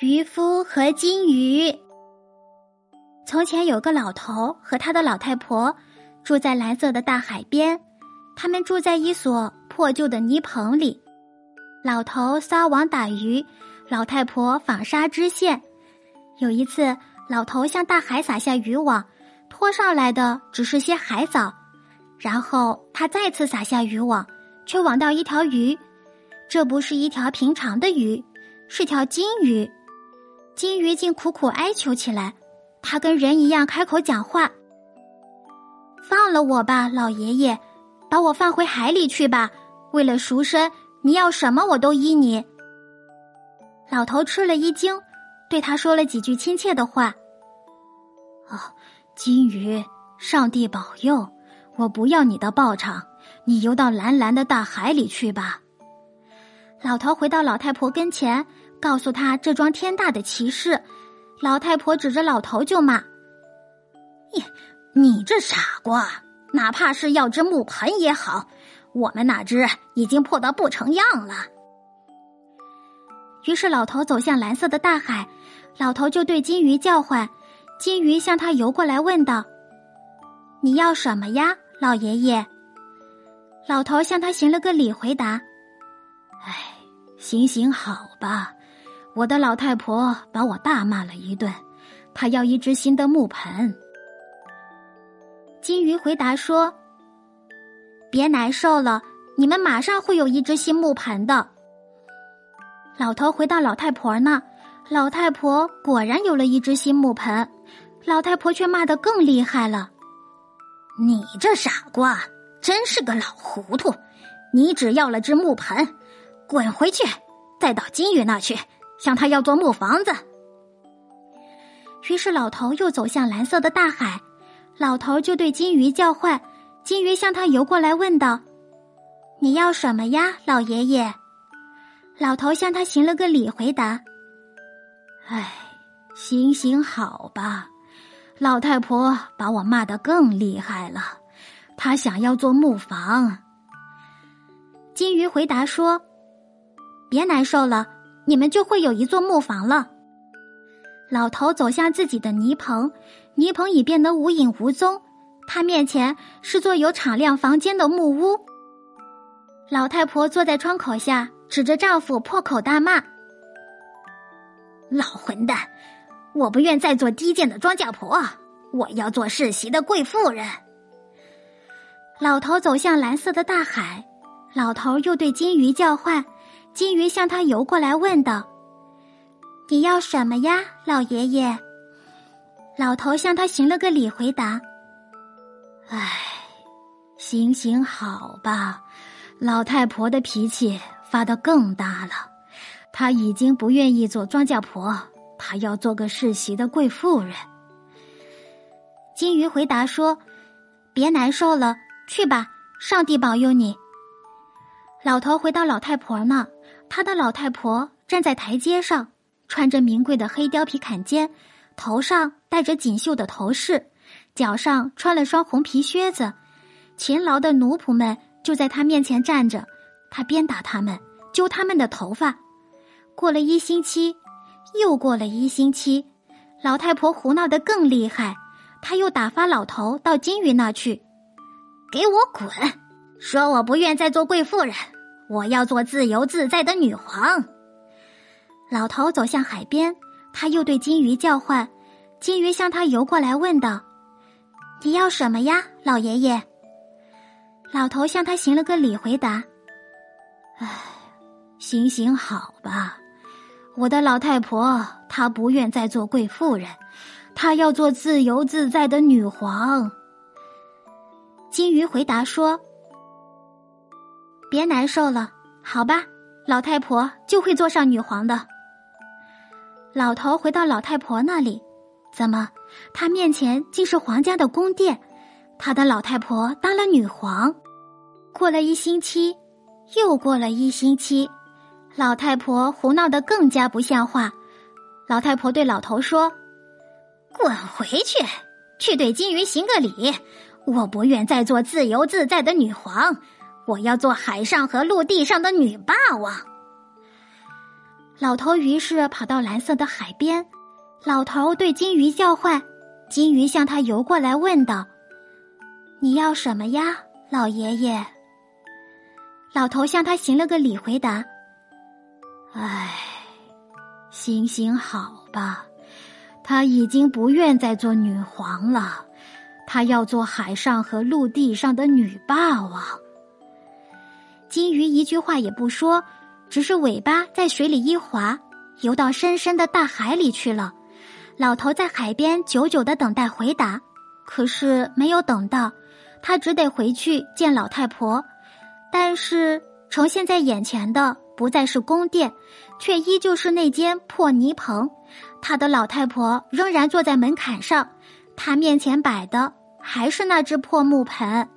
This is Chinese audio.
渔夫和金鱼。从前有个老头和他的老太婆住在蓝色的大海边，他们住在一所破旧的泥棚里。老头撒网打鱼，老太婆纺纱织线。有一次，老头向大海撒下渔网，拖上来的只是些海藻。然后他再次撒下渔网，却网到一条鱼。这不是一条平常的鱼，是条金鱼。金鱼竟苦苦哀求起来，它跟人一样开口讲话：“放了我吧，老爷爷，把我放回海里去吧。为了赎身，你要什么我都依你。”老头吃了一惊，对他说了几句亲切的话：“哦，金鱼，上帝保佑，我不要你的报偿，你游到蓝蓝的大海里去吧。”老头回到老太婆跟前。告诉他这桩天大的奇事，老太婆指着老头就骂：“你你这傻瓜！哪怕是要只木盆也好，我们那只已经破得不成样了。”于是老头走向蓝色的大海，老头就对金鱼叫唤，金鱼向他游过来，问道：“你要什么呀，老爷爷？”老头向他行了个礼，回答：“哎，行行好吧。”我的老太婆把我大骂了一顿，她要一只新的木盆。金鱼回答说：“别难受了，你们马上会有一只新木盆的。”老头回到老太婆那，老太婆果然有了一只新木盆，老太婆却骂得更厉害了：“你这傻瓜，真是个老糊涂！你只要了只木盆，滚回去，再到金鱼那去。”向他要做木房子，于是老头又走向蓝色的大海，老头就对金鱼叫唤，金鱼向他游过来，问道：“你要什么呀，老爷爷？”老头向他行了个礼，回答：“哎，行行好吧，老太婆把我骂得更厉害了，她想要做木房。”金鱼回答说：“别难受了。”你们就会有一座木房了。老头走向自己的泥棚，泥棚已变得无影无踪。他面前是座有敞亮房间的木屋。老太婆坐在窗口下，指着丈夫破口大骂：“老混蛋！我不愿再做低贱的庄稼婆，我要做世袭的贵妇人。”老头走向蓝色的大海，老头又对金鱼叫唤。金鱼向他游过来，问道：“你要什么呀，老爷爷？”老头向他行了个礼，回答：“唉，行行好吧。”老太婆的脾气发得更大了，她已经不愿意做庄稼婆，她要做个世袭的贵妇人。金鱼回答说：“别难受了，去吧，上帝保佑你。”老头回到老太婆那。他的老太婆站在台阶上，穿着名贵的黑貂皮坎肩，头上戴着锦绣的头饰，脚上穿了双红皮靴子。勤劳的奴仆们就在他面前站着，他鞭打他们，揪他们的头发。过了一星期，又过了一星期，老太婆胡闹得更厉害，他又打发老头到金鱼那去，给我滚！说我不愿再做贵妇人。我要做自由自在的女皇。老头走向海边，他又对金鱼叫唤，金鱼向他游过来，问道：“你要什么呀，老爷爷？”老头向他行了个礼，回答：“唉，行行好吧，我的老太婆她不愿再做贵妇人，她要做自由自在的女皇。”金鱼回答说。别难受了，好吧，老太婆就会做上女皇的。老头回到老太婆那里，怎么，他面前竟是皇家的宫殿？他的老太婆当了女皇。过了一星期，又过了一星期，老太婆胡闹得更加不像话。老太婆对老头说：“滚回去，去对金鱼行个礼。我不愿再做自由自在的女皇。”我要做海上和陆地上的女霸王。老头于是跑到蓝色的海边，老头对金鱼叫唤，金鱼向他游过来，问道：“你要什么呀，老爷爷？”老头向他行了个礼，回答：“唉，行行好吧，他已经不愿再做女皇了，他要做海上和陆地上的女霸王。”金鱼一句话也不说，只是尾巴在水里一划，游到深深的大海里去了。老头在海边久久的等待回答，可是没有等到，他只得回去见老太婆。但是呈现在眼前的不再是宫殿，却依旧是那间破泥棚。他的老太婆仍然坐在门槛上，他面前摆的还是那只破木盆。